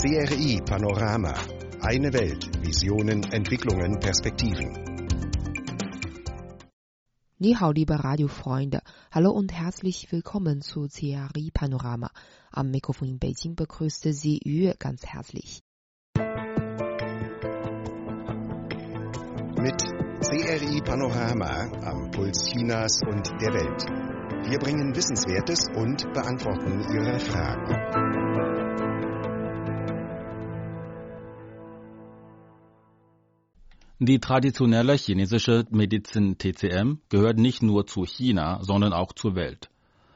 CRI Panorama. Eine Welt. Visionen, Entwicklungen, Perspektiven. 你好，liebe Radiofreunde. Hallo und herzlich willkommen zu CRI Panorama. Am Mikrofon in Beijing begrüßte Sie Yue ganz herzlich. Mit CRI Panorama am Puls Chinas und der Welt. Wir bringen Wissenswertes und beantworten Ihre Fragen. Die traditionelle chinesische Medizin TCM gehört nicht nur zu China, sondern auch zur Welt.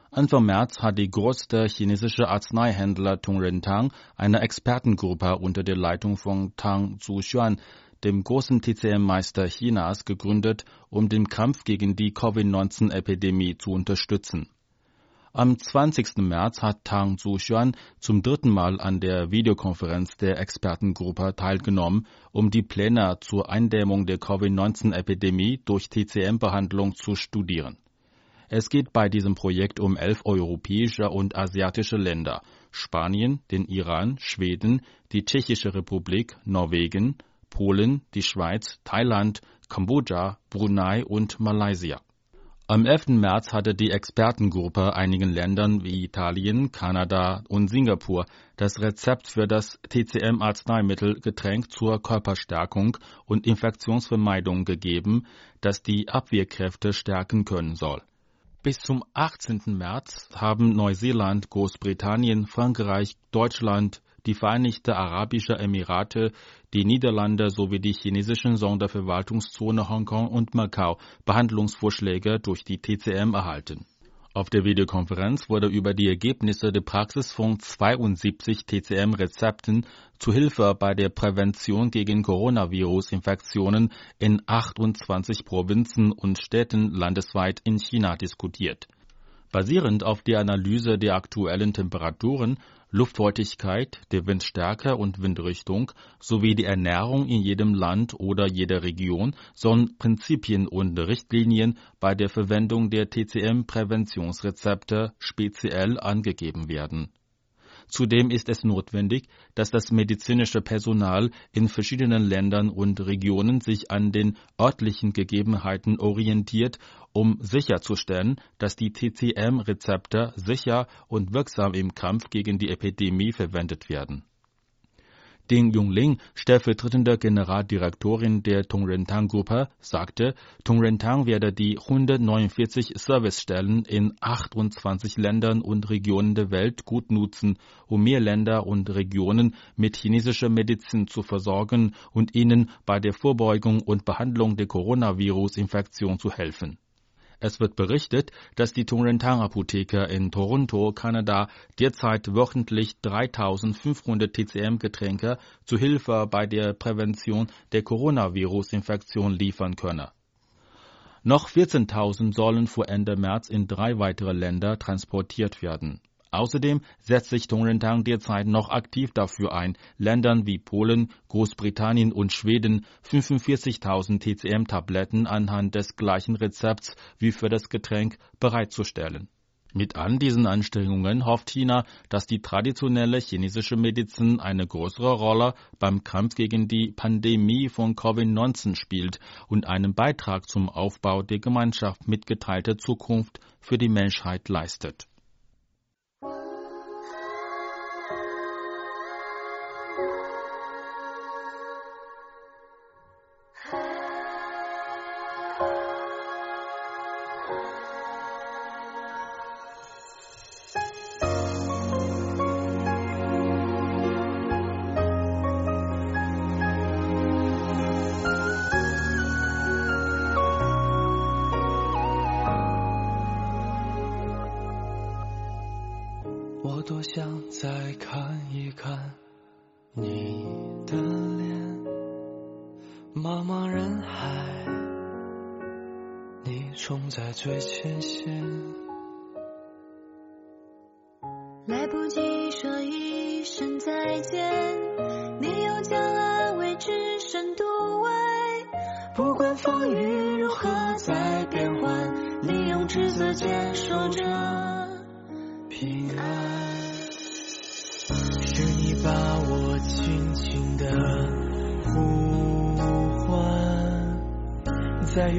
Anfang März hat die größte chinesische Arzneihändler Tung Rentang eine Expertengruppe unter der Leitung von Tang Zhuxuan, dem großen TCM-Meister Chinas, gegründet, um den Kampf gegen die Covid-19-Epidemie zu unterstützen. Am 20. März hat Tang Zhuxuan zum dritten Mal an der Videokonferenz der Expertengruppe teilgenommen, um die Pläne zur Eindämmung der Covid-19-Epidemie durch TCM-Behandlung zu studieren. Es geht bei diesem Projekt um elf europäische und asiatische Länder, Spanien, den Iran, Schweden, die Tschechische Republik, Norwegen, Polen, die Schweiz, Thailand, Kambodscha, Brunei und Malaysia. Am 11. März hatte die Expertengruppe einigen Ländern wie Italien, Kanada und Singapur das Rezept für das TCM-Arzneimittelgetränk zur Körperstärkung und Infektionsvermeidung gegeben, das die Abwehrkräfte stärken können soll. Bis zum 18. März haben Neuseeland, Großbritannien, Frankreich, Deutschland, die Vereinigten Arabischen Emirate, die Niederlande sowie die chinesischen Sonderverwaltungszone Hongkong und Macau Behandlungsvorschläge durch die TCM erhalten. Auf der Videokonferenz wurde über die Ergebnisse der Praxis von 72 TCM-Rezepten zu Hilfe bei der Prävention gegen Coronavirus-Infektionen in 28 Provinzen und Städten landesweit in China diskutiert. Basierend auf der Analyse der aktuellen Temperaturen Luftfeuchtigkeit, der Windstärke und Windrichtung sowie die Ernährung in jedem Land oder jeder Region sollen Prinzipien und Richtlinien bei der Verwendung der TCM-Präventionsrezepte speziell angegeben werden Zudem ist es notwendig, dass das medizinische Personal in verschiedenen Ländern und Regionen sich an den örtlichen Gegebenheiten orientiert, um sicherzustellen, dass die TCM-Rezepte sicher und wirksam im Kampf gegen die Epidemie verwendet werden Ding Yongling, stellvertretende Generaldirektorin der Tongrentang-Gruppe, sagte, Tongrentang werde die 149 Servicestellen in 28 Ländern und Regionen der Welt gut nutzen, um mehr Länder und Regionen mit chinesischer Medizin zu versorgen und ihnen bei der Vorbeugung und Behandlung der Coronavirus-Infektion zu helfen. Es wird berichtet, dass die Tongrentang Apotheke in Toronto, Kanada, derzeit wöchentlich 3500 TCM-Getränke zu Hilfe bei der Prävention der Coronavirus-Infektion liefern könne. Noch 14.000 sollen vor Ende März in drei weitere Länder transportiert werden. Außerdem setzt sich Tongrentang derzeit noch aktiv dafür ein, Ländern wie Polen, Großbritannien und Schweden 45.000 TCM-Tabletten anhand des gleichen Rezepts wie für das Getränk bereitzustellen. Mit all diesen Anstrengungen hofft China, dass die traditionelle chinesische Medizin eine größere Rolle beim Kampf gegen die Pandemie von Covid-19 spielt und einen Beitrag zum Aufbau der Gemeinschaft mitgeteilter Zukunft für die Menschheit leistet. 想再看一看你的脸。茫茫人海你冲在最前线。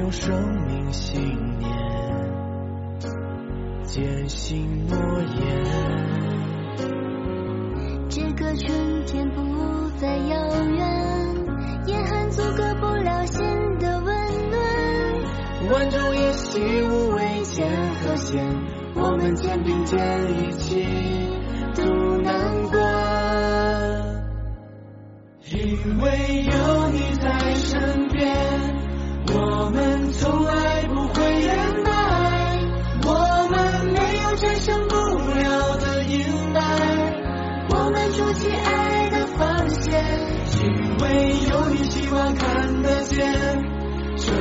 用生命信念坚信诺言。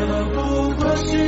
这不过是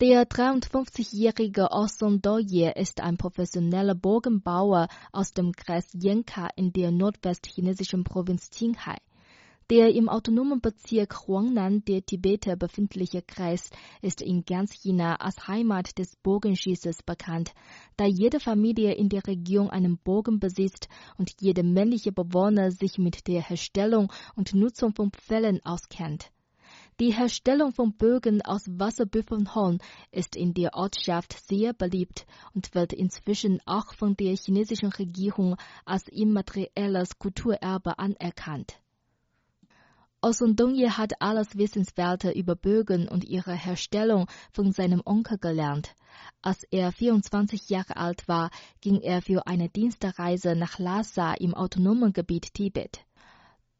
Der 53-jährige Orson Doye ist ein professioneller Burgenbauer aus dem Kreis Yenka in der nordwestchinesischen Provinz Qinghai. Der im autonomen Bezirk Huangnan der Tibeter befindliche Kreis ist in ganz China als Heimat des Bogenschießers bekannt, da jede Familie in der Region einen Bogen besitzt und jeder männliche Bewohner sich mit der Herstellung und Nutzung von Pfählen auskennt. Die Herstellung von Bögen aus Wasserbüffelhorn ist in der Ortschaft sehr beliebt und wird inzwischen auch von der chinesischen Regierung als immaterielles Kulturerbe anerkannt. Osundonye hat alles Wissenswerte über Bögen und ihre Herstellung von seinem Onkel gelernt. Als er 24 Jahre alt war, ging er für eine Dienstreise nach Lhasa im autonomen Gebiet Tibet.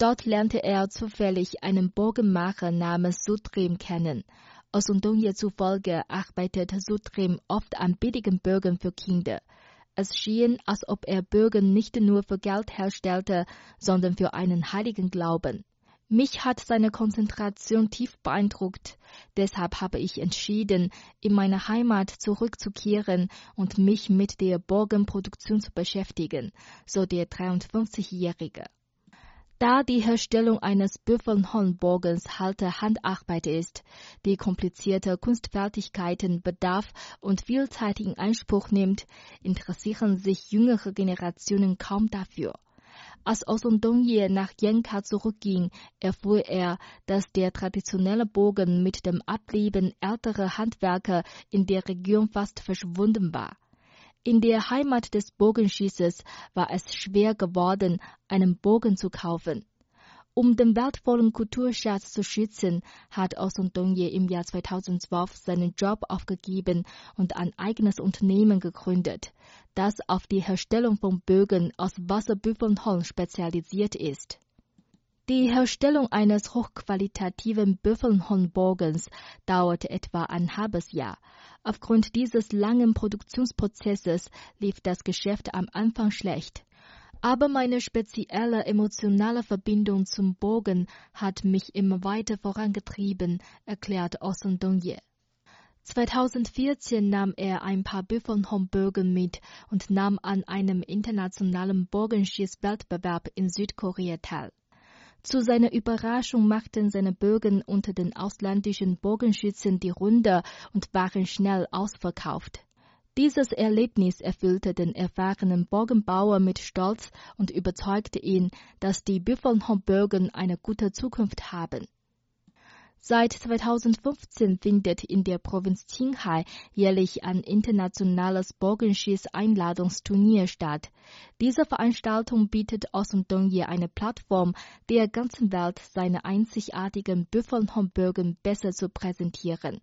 Dort lernte er zufällig einen Bogenmacher namens Sutrim kennen. Osundonye zufolge arbeitet Sutrim oft an billigen Bögen für Kinder. Es schien, als ob er Bögen nicht nur für Geld herstellte, sondern für einen heiligen Glauben. Mich hat seine Konzentration tief beeindruckt. Deshalb habe ich entschieden, in meine Heimat zurückzukehren und mich mit der Bogenproduktion zu beschäftigen, so der 53-Jährige. Da die Herstellung eines Büffelhornbogens harte Handarbeit ist, die komplizierte Kunstfertigkeiten bedarf und viel Zeit in Anspruch nimmt, interessieren sich jüngere Generationen kaum dafür. Als Oson Dongye nach Yenka zurückging, erfuhr er, dass der traditionelle Bogen mit dem Ableben älterer Handwerker in der Region fast verschwunden war. In der Heimat des Bogenschießes war es schwer geworden, einen Bogen zu kaufen. Um den wertvollen Kulturschatz zu schützen, hat Oson Dongye im Jahr 2012 seinen Job aufgegeben und ein eigenes Unternehmen gegründet, das auf die Herstellung von Bögen aus Wasserbüffelholz spezialisiert ist. Die Herstellung eines hochqualitativen Büffelhornbogens dauert etwa ein halbes Jahr. Aufgrund dieses langen Produktionsprozesses lief das Geschäft am Anfang schlecht. Aber meine spezielle emotionale Verbindung zum Bogen hat mich immer weiter vorangetrieben, erklärt Osun Dongye. 2014 nahm er ein paar Büffelhornbögen mit und nahm an einem internationalen Bogenschießwettbewerb in Südkorea teil. Zu seiner Überraschung machten seine Bögen unter den ausländischen Bogenschützen die Runde und waren schnell ausverkauft. Dieses Erlebnis erfüllte den erfahrenen Bogenbauer mit Stolz und überzeugte ihn, dass die Büffelhornbögen eine gute Zukunft haben. Seit 2015 findet in der Provinz Qinghai jährlich ein internationales Bogenschieß-Einladungsturnier statt. Diese Veranstaltung bietet Osun Dongye eine Plattform, der ganzen Welt seine einzigartigen Büffelhornbögen besser zu präsentieren.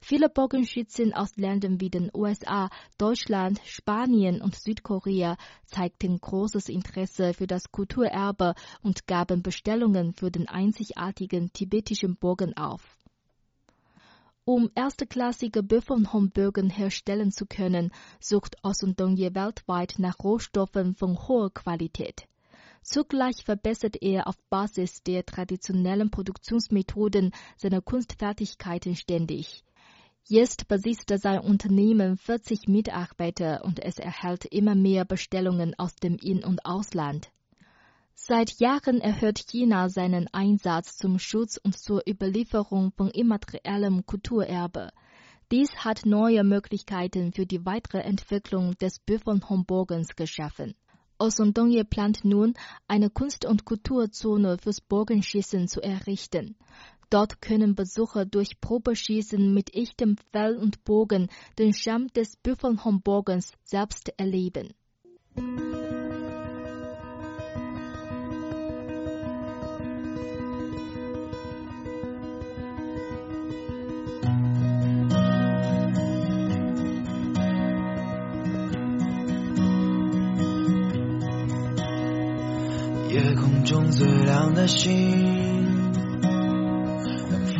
Viele Bogenschützen aus Ländern wie den USA, Deutschland, Spanien und Südkorea zeigten großes Interesse für das Kulturerbe und gaben Bestellungen für den einzigartigen tibetischen Bogen auf. Um erstklassige Büffelhornbögen herstellen zu können, sucht Osundongye weltweit nach Rohstoffen von hoher Qualität. Zugleich verbessert er auf Basis der traditionellen Produktionsmethoden seine Kunstfertigkeiten ständig. Jetzt besitzt sein Unternehmen 40 Mitarbeiter und es erhält immer mehr Bestellungen aus dem In- und Ausland. Seit Jahren erhöht China seinen Einsatz zum Schutz und zur Überlieferung von immateriellem Kulturerbe. Dies hat neue Möglichkeiten für die weitere Entwicklung des Büffelhornbogens geschaffen. Osondonje plant nun, eine Kunst- und Kulturzone fürs Bogenschießen zu errichten. Dort können Besucher durch Probeschießen mit echtem Fell und Bogen den Charme des Büffelhornbogens selbst erleben. Musik 夜空中最亮的星。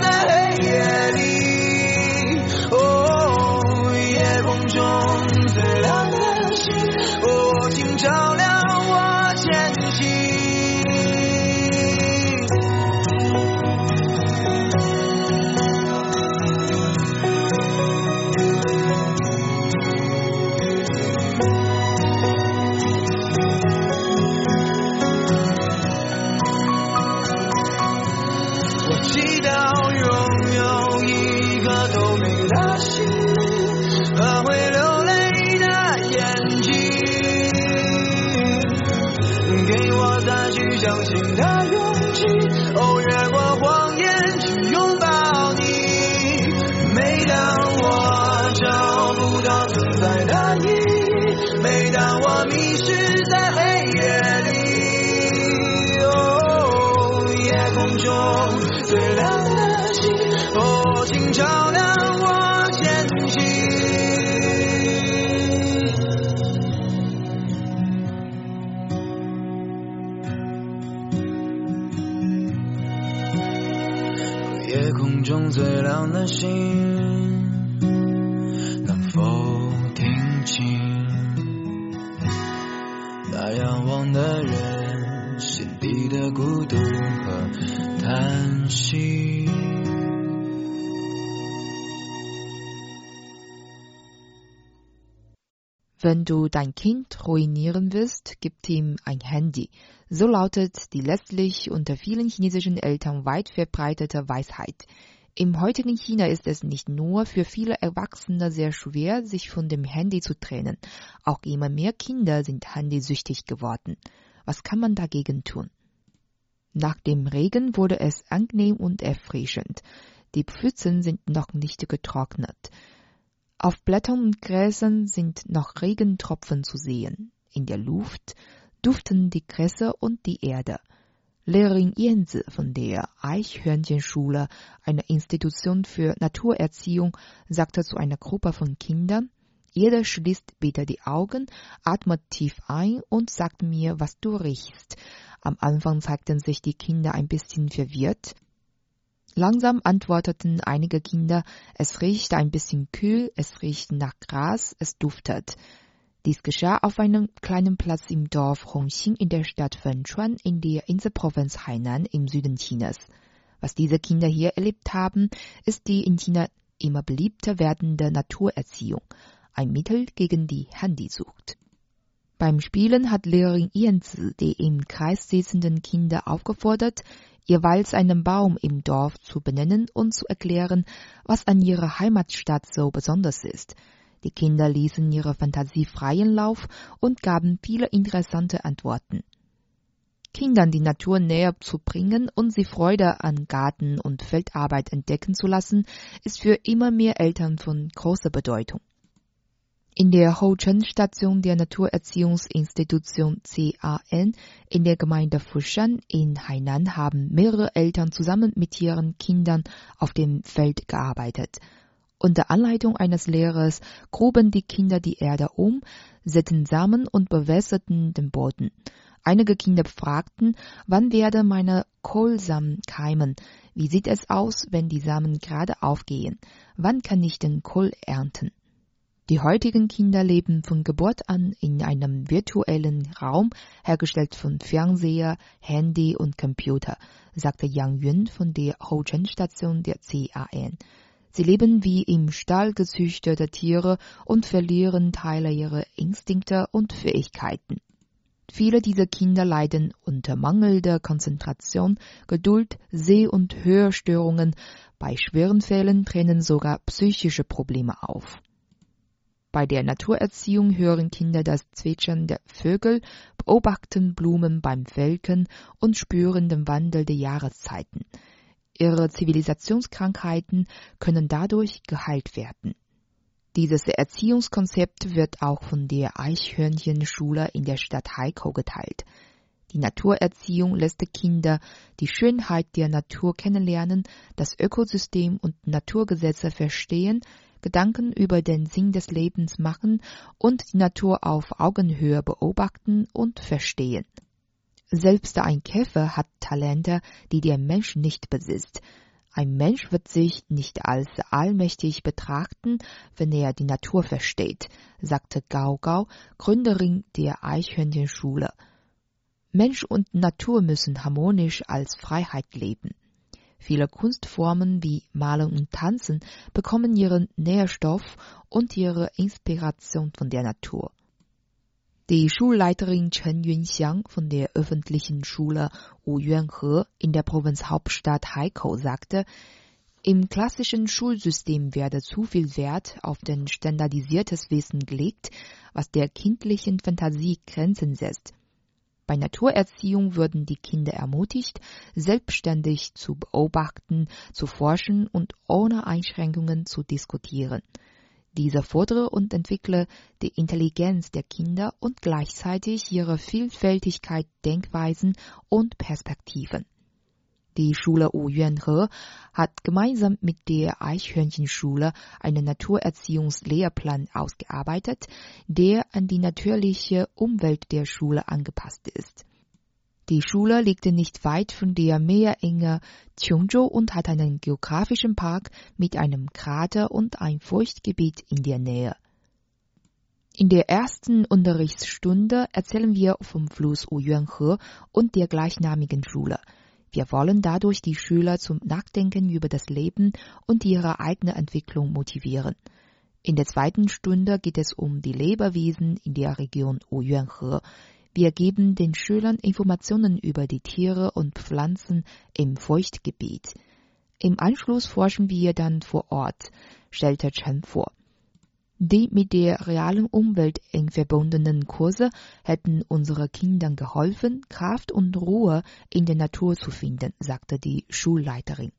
在黑夜里，哦，夜空中最亮的星，哦，请照亮听清？那仰望的人心底的孤独和叹息。 Wenn du dein Kind ruinieren willst, gib ihm ein Handy. So lautet die letztlich unter vielen chinesischen Eltern weit verbreitete Weisheit. Im heutigen China ist es nicht nur für viele Erwachsene sehr schwer, sich von dem Handy zu trennen. Auch immer mehr Kinder sind handysüchtig geworden. Was kann man dagegen tun? Nach dem Regen wurde es angenehm und erfrischend. Die Pfützen sind noch nicht getrocknet. Auf Blättern und Gräsern sind noch Regentropfen zu sehen. In der Luft duften die Gräser und die Erde. Lehrerin Yenzi von der Eichhörnchenschule, einer Institution für Naturerziehung, sagte zu einer Gruppe von Kindern, jeder schließt bitte die Augen, atmet tief ein und sagt mir, was du riechst. Am Anfang zeigten sich die Kinder ein bisschen verwirrt. Langsam antworteten einige Kinder, es riecht ein bisschen kühl, es riecht nach Gras, es duftet. Dies geschah auf einem kleinen Platz im Dorf Hongxing in der Stadt Wenchuan in der Inselprovinz Hainan im Süden Chinas. Was diese Kinder hier erlebt haben, ist die in China immer beliebter werdende Naturerziehung, ein Mittel gegen die Handysucht. Beim Spielen hat Lehrerin Yanzi die im Kreis sitzenden Kinder aufgefordert, jeweils einen Baum im Dorf zu benennen und zu erklären, was an ihrer Heimatstadt so besonders ist. Die Kinder ließen ihre Fantasie freien Lauf und gaben viele interessante Antworten. Kindern die Natur näher zu bringen und sie Freude an Garten- und Feldarbeit entdecken zu lassen, ist für immer mehr Eltern von großer Bedeutung. In der Houten-Station der Naturerziehungsinstitution CAN in der Gemeinde Fushan in Hainan haben mehrere Eltern zusammen mit ihren Kindern auf dem Feld gearbeitet. Unter Anleitung eines Lehrers gruben die Kinder die Erde um, säten Samen und bewässerten den Boden. Einige Kinder fragten, wann werde meine Kohlsamen keimen? Wie sieht es aus, wenn die Samen gerade aufgehen? Wann kann ich den Kohl ernten? Die heutigen Kinder leben von Geburt an in einem virtuellen Raum, hergestellt von Fernseher, Handy und Computer, sagte Yang Yun von der Houten-Station der CAN. Sie leben wie im Stall gezüchtete Tiere und verlieren Teile ihrer Instinkte und Fähigkeiten. Viele dieser Kinder leiden unter mangelnder Konzentration, Geduld, Seh- und Hörstörungen. Bei schweren Fällen treten sogar psychische Probleme auf. Bei der Naturerziehung hören Kinder das Zwitschern der Vögel, beobachten Blumen beim Welken und spüren den Wandel der Jahreszeiten. Ihre Zivilisationskrankheiten können dadurch geheilt werden. Dieses Erziehungskonzept wird auch von der Eichhörnchenschule in der Stadt Heiko geteilt. Die Naturerziehung lässt Kinder die Schönheit der Natur kennenlernen, das Ökosystem und Naturgesetze verstehen, Gedanken über den Sinn des Lebens machen und die Natur auf Augenhöhe beobachten und verstehen. Selbst ein Käfer hat Talente, die der Mensch nicht besitzt. Ein Mensch wird sich nicht als allmächtig betrachten, wenn er die Natur versteht, sagte Gao Gao, Gründerin der Eichhörnchenschule. Mensch und Natur müssen harmonisch als Freiheit leben. Viele Kunstformen wie Malen und Tanzen bekommen ihren Nährstoff und ihre Inspiration von der Natur. Die Schulleiterin Chen Yunxiang von der öffentlichen Schule Wuyuanhe in der Provinzhauptstadt Haikou sagte, im klassischen Schulsystem werde zu viel Wert auf den standardisiertes Wissen gelegt, was der kindlichen Fantasie Grenzen setzt. Bei Naturerziehung würden die Kinder ermutigt, selbstständig zu beobachten, zu forschen und ohne Einschränkungen zu diskutieren. Dieser fordere und entwickle die Intelligenz der Kinder und gleichzeitig ihre Vielfältigkeit Denkweisen und Perspektiven. Die Schule Wuyuanhe hat gemeinsam mit der Eichhörnchenschule einen Naturerziehungslehrplan ausgearbeitet, der an die natürliche Umwelt der Schule angepasst ist. Die Schule liegt nicht weit von der Meerenge Cheongzhou und hat einen geografischen Park mit einem Krater und ein Feuchtgebiet in der Nähe. In der ersten Unterrichtsstunde erzählen wir vom Fluss Wuyuanhe und der gleichnamigen Schule. Wir wollen dadurch die Schüler zum Nachdenken über das Leben und ihre eigene Entwicklung motivieren. In der zweiten Stunde geht es um die Lebewesen in der Region Wuyuanhe, wir geben den Schülern Informationen über die Tiere und Pflanzen im Feuchtgebiet. Im Anschluss forschen wir dann vor Ort, stellte Chen vor. Die mit der realen Umwelt eng verbundenen Kurse hätten unseren Kindern geholfen, Kraft und Ruhe in der Natur zu finden, sagte die Schulleiterin.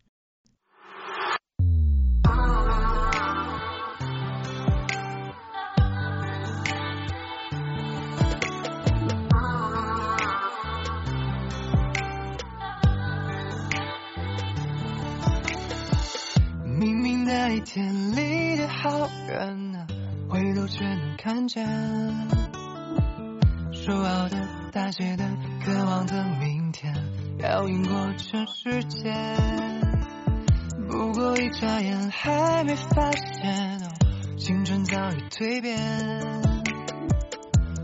天里的好远啊，回头却能看见。说好的、大写的、渴望的明天，要赢过全世界。不过一眨眼，还没发现，青春早已蜕变。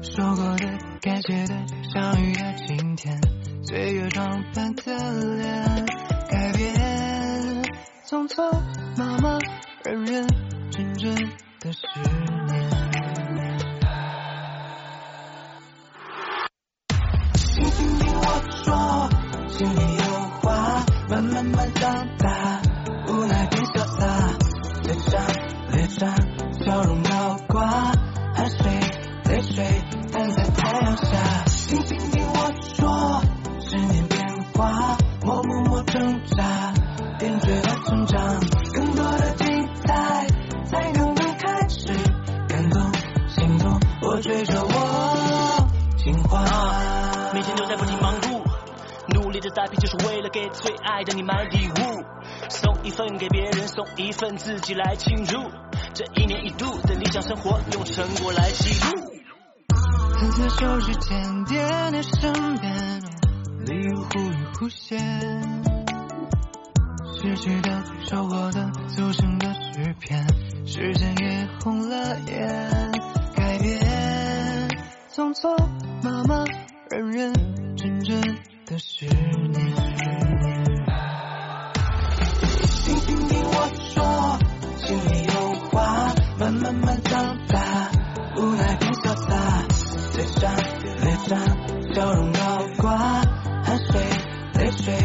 说过的、该写的、相遇的今天，岁月装扮的脸，改变，匆匆。忙忙，认认真真的十年。听听听我说，心里有话，慢慢慢长大，追着我进化，每天都在不停忙碌，努力的打拼就是为了给最爱的你买礼物，送一份给别人，送一份自己来庆祝，这一年一度的理想生活，用成果来记录。蓝色手指尖点点身边，礼物忽隐忽现，失去的、收获的、组成的诗篇，时间也红了眼，改变。匆匆忙忙，认认真真的十年。听听听我说，心里有话，慢慢慢长大，无奈变潇洒，脸上脸上笑容高挂，汗水泪水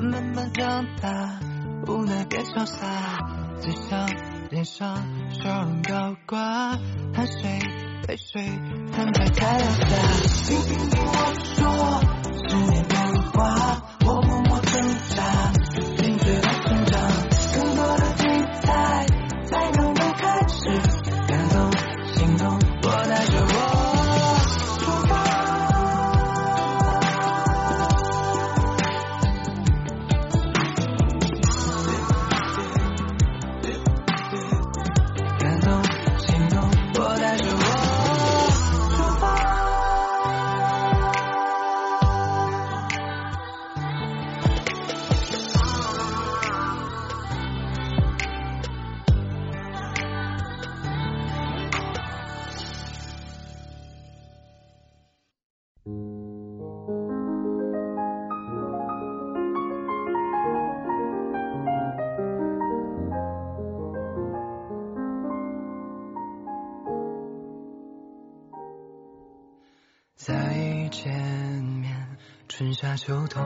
慢慢长大，无奈变潇洒，嘴上脸上笑容高挂，汗水泪水摊在太阳下。听听听我说，十年变化，秋冬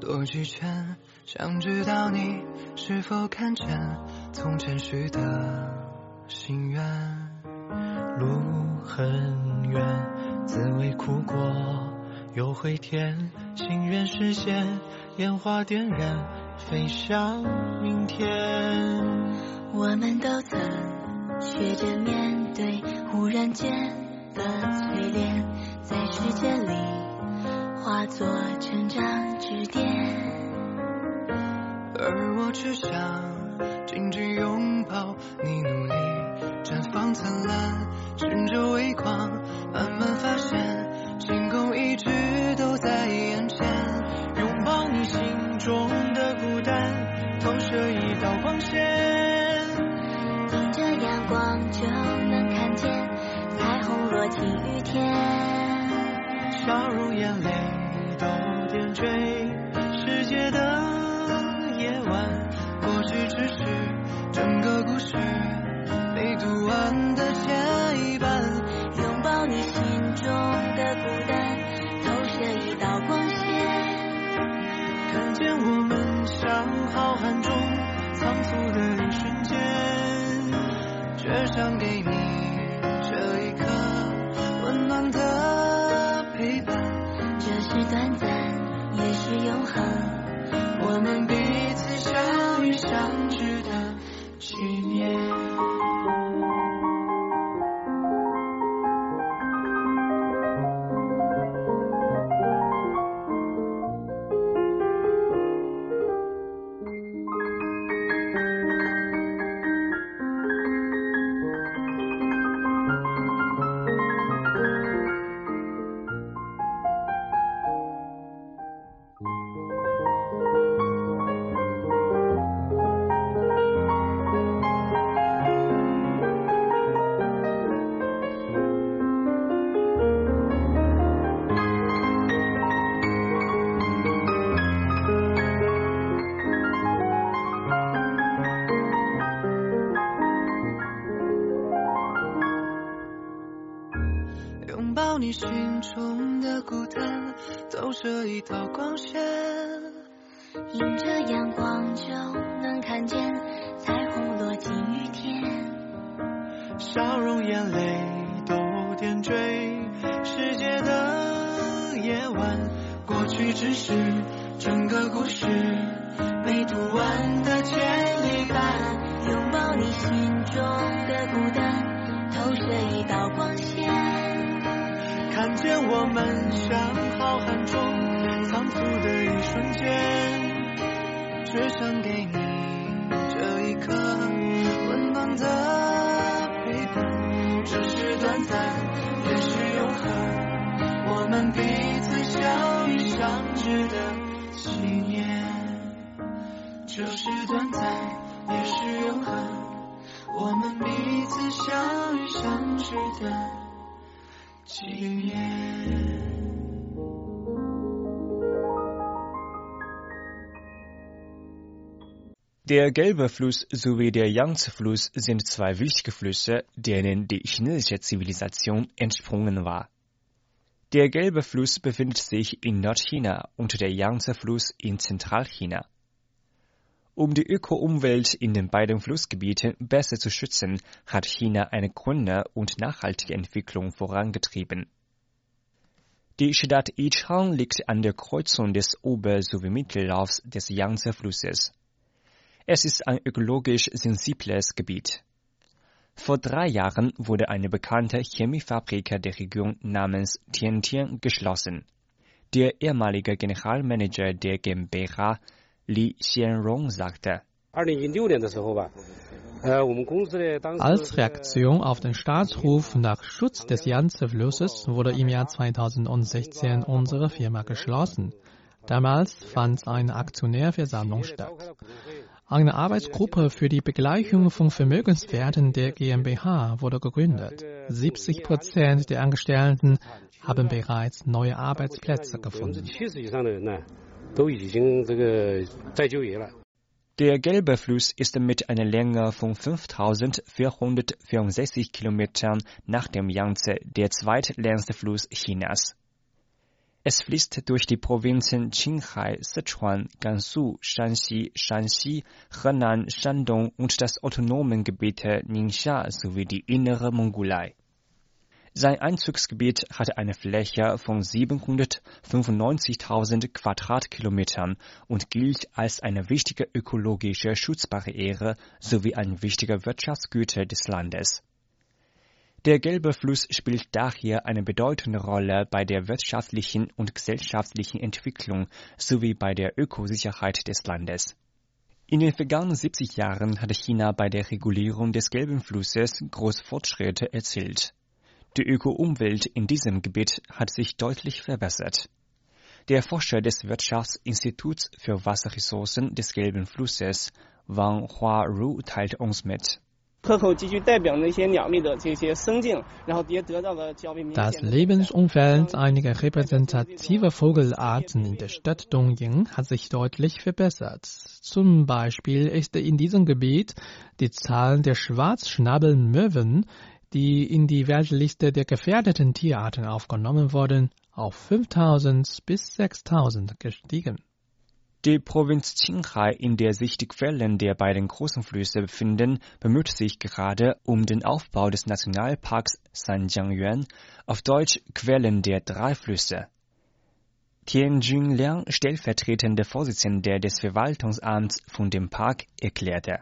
多几圈，想知道你是否看见从前许的心愿。路很远，滋味苦过又会甜，心愿实现，烟花点燃，飞向明天。我们都曾学着面对忽然间的淬炼，在时间里化作成长支点。而我只想紧紧拥抱你，努力绽放灿烂，趁着微光，慢慢发现星空一直都在眼前。拥抱你心中的孤单，投射一道光线。迎着阳光就能看见彩虹落进雨天。笑容眼泪都追，世界的夜晚，过去只是整个故事没读完的前一半。拥抱你心中的孤单，投射一道光线。看见我们像浩瀚中仓促的一瞬间。却想给你这一刻温暖的陪伴。这是短暂，也是永恒。我们彼此相遇相知的纪念。道光线。看见我们像浩瀚中仓促的一瞬间。只想给你这一刻温暖的陪伴。这是短暂，也是永恒。我们彼此相遇相知的纪念。这是短暂，也是永恒。我们彼此相遇相知的纪念。 Der Gelbe Fluss sowie der Yangtze-Fluss sind zwei wichtige Flüsse, denen die chinesische Zivilisation entsprungen war. Der Gelbe Fluss befindet sich in Nordchina und der Yangtze-Fluss in Zentralchina. Um die Öko-Umwelt in den beiden Flussgebieten besser zu schützen, hat China eine grüne und nachhaltige Entwicklung vorangetrieben. Die Stadt Yichang liegt an der Kreuzung des Ober- sowie Mittellaufs des Yangtze-Flusses. Es ist ein ökologisch sensibles Gebiet. Vor drei Jahren wurde eine bekannte Chemiefabrik der Region namens Tiantian geschlossen. Der ehemalige Generalmanager der GmbH Li Xianrong sagte, als Reaktion auf den Staatsruf nach Schutz des Yangtze-Flusses wurde im Jahr 2016 unsere Firma geschlossen. Damals fand eine Aktionärversammlung statt. Eine Arbeitsgruppe für die Begleichung von Vermögenswerten der GmbH wurde gegründet. 70 Prozent der Angestellten haben bereits neue Arbeitsplätze gefunden. Der Gelbe Fluss ist mit einer Länge von 5464 Kilometern nach dem Yangtze der zweitlängste Fluss Chinas. Es fließt durch die Provinzen Qinghai, Sichuan, Gansu, Shanxi, Shanxi, Henan, Shandong und das autonomen Gebiet Ningxia sowie die innere Mongolei. Sein Einzugsgebiet hat eine Fläche von 795.000 Quadratkilometern und gilt als eine wichtige ökologische Schutzbarriere sowie ein wichtiger Wirtschaftsgüter des Landes. Der Gelbe Fluss spielt daher eine bedeutende Rolle bei der wirtschaftlichen und gesellschaftlichen Entwicklung sowie bei der Ökosicherheit des Landes. In den vergangenen 70 Jahren hat China bei der Regulierung des Gelben Flusses große Fortschritte erzielt. Die Öko-Umwelt in diesem Gebiet hat sich deutlich verbessert. Der Forscher des Wirtschaftsinstituts für Wasserressourcen des Gelben Flusses, Wang Hua-Ru, teilt uns mit. Das Lebensumfeld einiger repräsentativer Vogelarten in der Stadt Dongying hat sich deutlich verbessert. Zum Beispiel ist in diesem Gebiet die Zahl der Schwarzschnabelmöwen, die in die Weltliste der gefährdeten Tierarten aufgenommen wurden, auf 5000 bis 6000 gestiegen. Die Provinz Qinghai, in der sich die Quellen der beiden großen Flüsse befinden, bemüht sich gerade um den Aufbau des Nationalparks Sanjiangyuan, auf Deutsch Quellen der drei Flüsse. Tianjun Liang, stellvertretender Vorsitzender des Verwaltungsamts von dem Park, erklärte.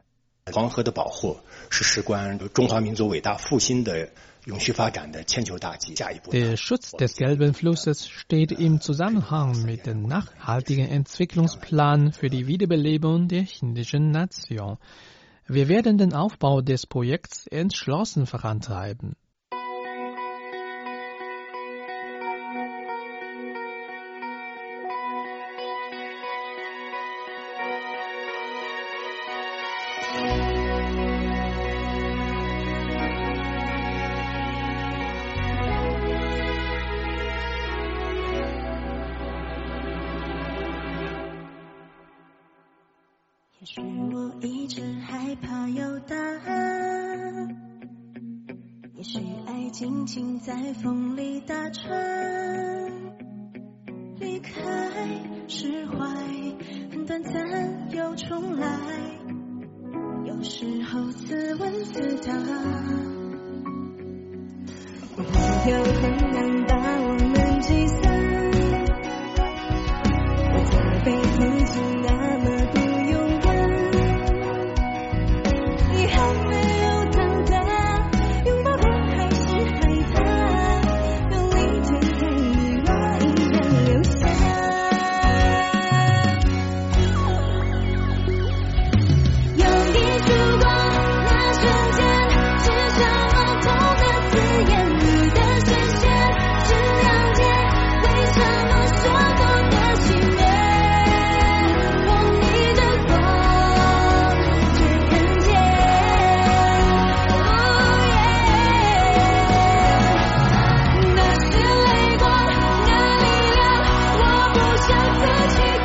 黄河的保护是事关中华民族伟大复兴的永续发展的千秋大计。下一步， Der Schutz des Gelben Flusses steht im Zusammenhang mit dem nachhaltigen Entwicklungsplan für die Wiederbelebung der chinesischen Nation. Wir werden den Aufbau des Projekts entschlossen vorantreiben. “ 许我一直害怕有答案，也许爱静静在风里打转，离开释怀，很短暂又重来，有时候自问自答，朋友很难把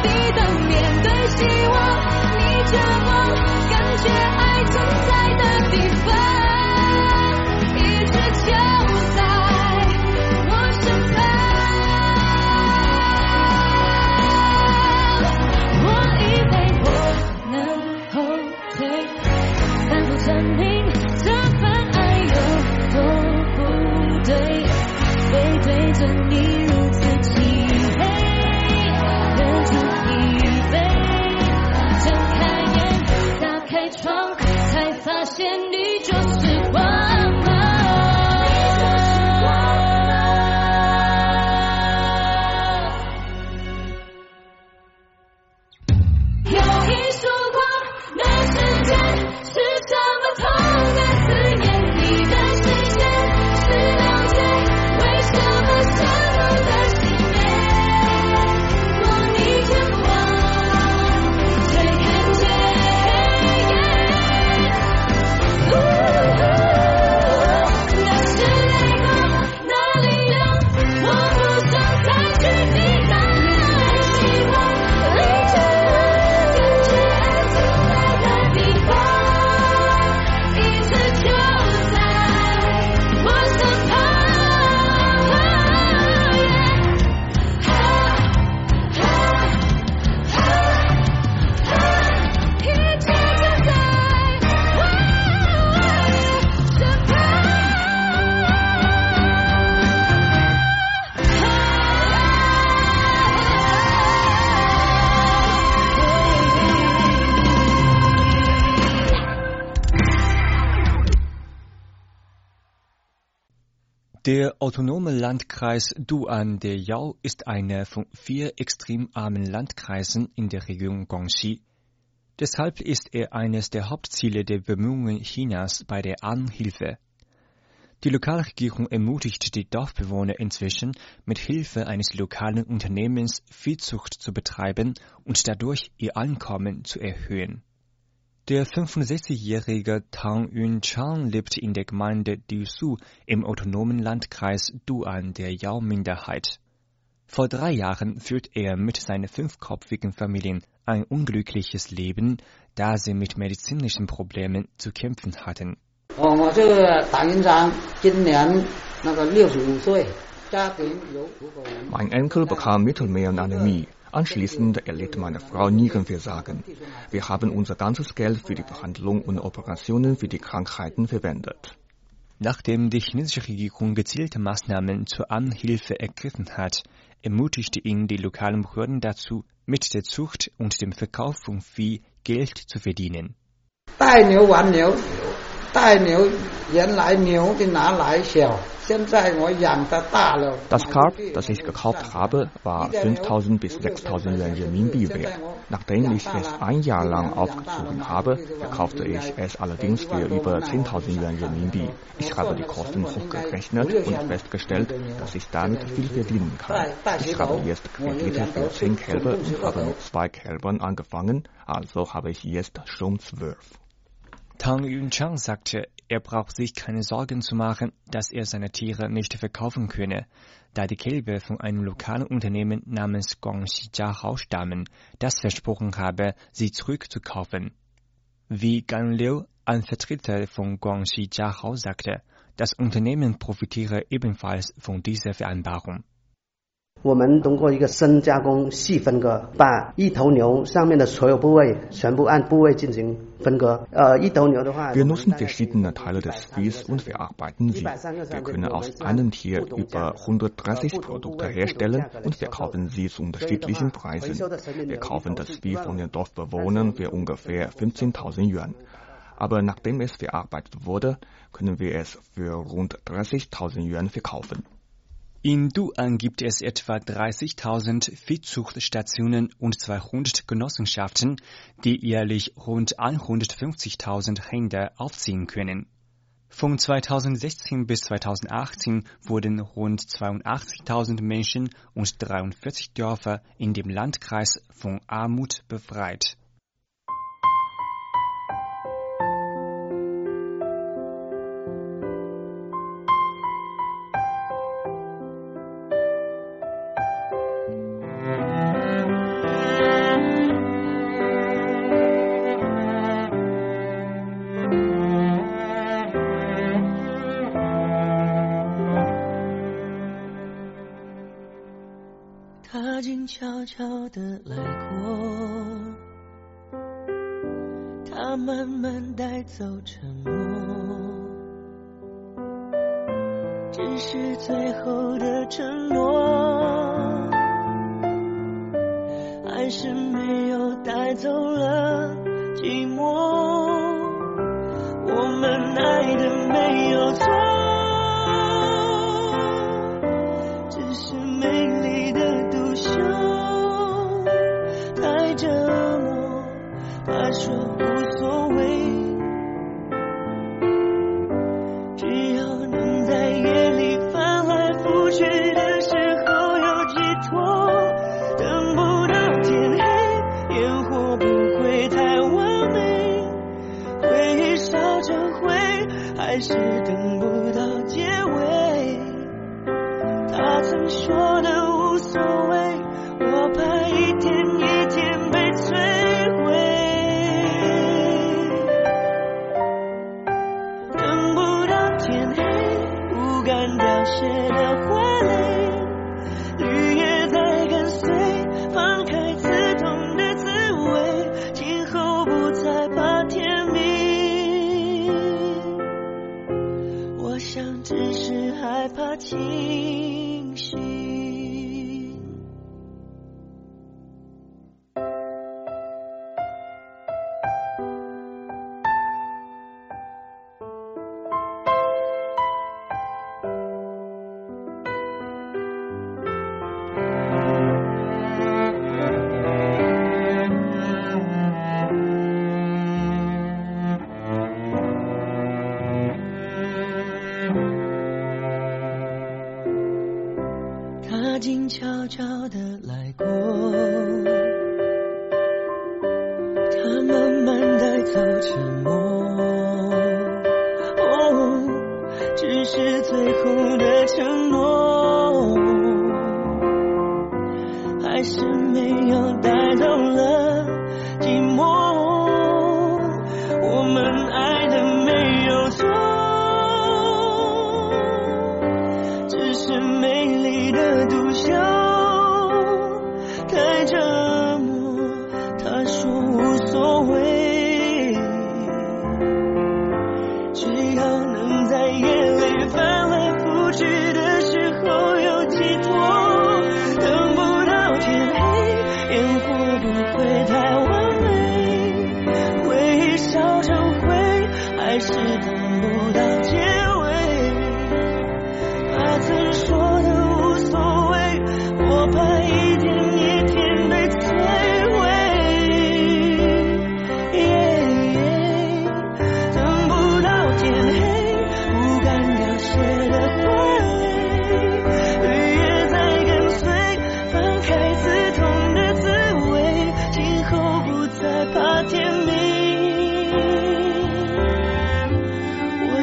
你的，面对希望，逆着光，感觉爱存在的地方，一直就 Der autonome Landkreis Duan der Yao ist einer von vier extrem armen Landkreisen in der Region Guangxi. Deshalb ist er eines der Hauptziele der Bemühungen Chinas bei der Anhilfe. Die Lokalregierung ermutigt die Dorfbewohner inzwischen, mit Hilfe eines lokalen Unternehmens Viehzucht zu betreiben und dadurch ihr Einkommen zu erhöhen. Der 65-jährige Tang Yunchang lebt in der Gemeinde Disu im autonomen Landkreis Duan der Yao-Minderheit. Vor drei Jahren führt er mit seiner fünfköpfigen Familie ein unglückliches Leben, da sie mit medizinischen Problemen zu kämpfen hatten. Mein Enkel bekam Mittelmeeranämie. Anschließend erlitt meine Frau Nierenversagen. Wir haben unser ganzes Geld für die Behandlung und Operationen für die Krankheiten verwendet. Nachdem die chinesische Regierung gezielte Maßnahmen zur Anhilfe ergriffen hat, ermutigte ihn die lokalen Behörden dazu, mit der Zucht und dem Verkauf von Vieh Geld zu verdienen. 带牛玩牛， das Karp, das ich gekauft habe, war 5000 bis 6000 Yuan Renminbi wert. Nachdem ich es ein Jahr lang aufgezogen habe, verkaufte ich es allerdings für über 10.000 Yuan Renminbi. Ich habe die Kosten hochgerechnet und festgestellt, dass ich damit viel verdienen kann. Ich habe jetzt Kredite für 10 Kälber und habe mit zwei Kälbern angefangen, also habe ich jetzt schon 12. Tang Yunchang sagte, er braucht sich keine Sorgen zu machen, dass er seine Tiere nicht verkaufen könne, da die Kälber von einem lokalen Unternehmen namens Guangxi Jiahao stammen, das versprochen habe, sie zurückzukaufen. Wie Gan Liu, ein Vertreter von Guangxi Jiahao, sagte, das Unternehmen profitiere ebenfalls von dieser Vereinbarung. 我们通过一个深加工细分割，把一头牛上面的所有部位全部按部位进行分割。呃，一头牛的话，Wir nutzen verschiedene Teile des Viehs und verarbeiten sie. Wir können aus einem Tier über 130 Produkte herstellen und verkaufen sie zu unterschiedlichen Preisen. Wir kaufen das Vieh von den Dorfbewohnern für ungefähr 15.000 Yuan. Aber nachdem es verarbeitet wurde, können wir es für rund 30.000 Yuan verkaufen. In Duan gibt es etwa 30.000 Viehzuchtstationen und 200 Genossenschaften, die jährlich rund 150.000 Hände aufziehen können. Von 2016 bis 2018 wurden rund 82.000 Menschen und 43 Dörfer in dem Landkreis von Armut befreit.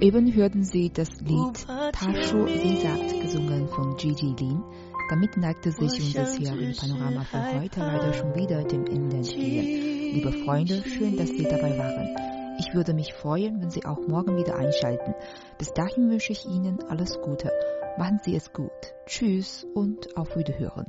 Soeben hörten Sie das Lied Tashu Sisat gesungen von Gigi Lin. Damit neigte sich unser Panorama von heute leider schon wieder dem Ende entgegen. Liebe Freunde, schön, dass Sie dabei waren. Ich würde mich freuen, wenn Sie auch morgen wieder einschalten. Bis dahin wünsche ich Ihnen alles Gute. Machen Sie es gut. Tschüss und auf Wiederhören.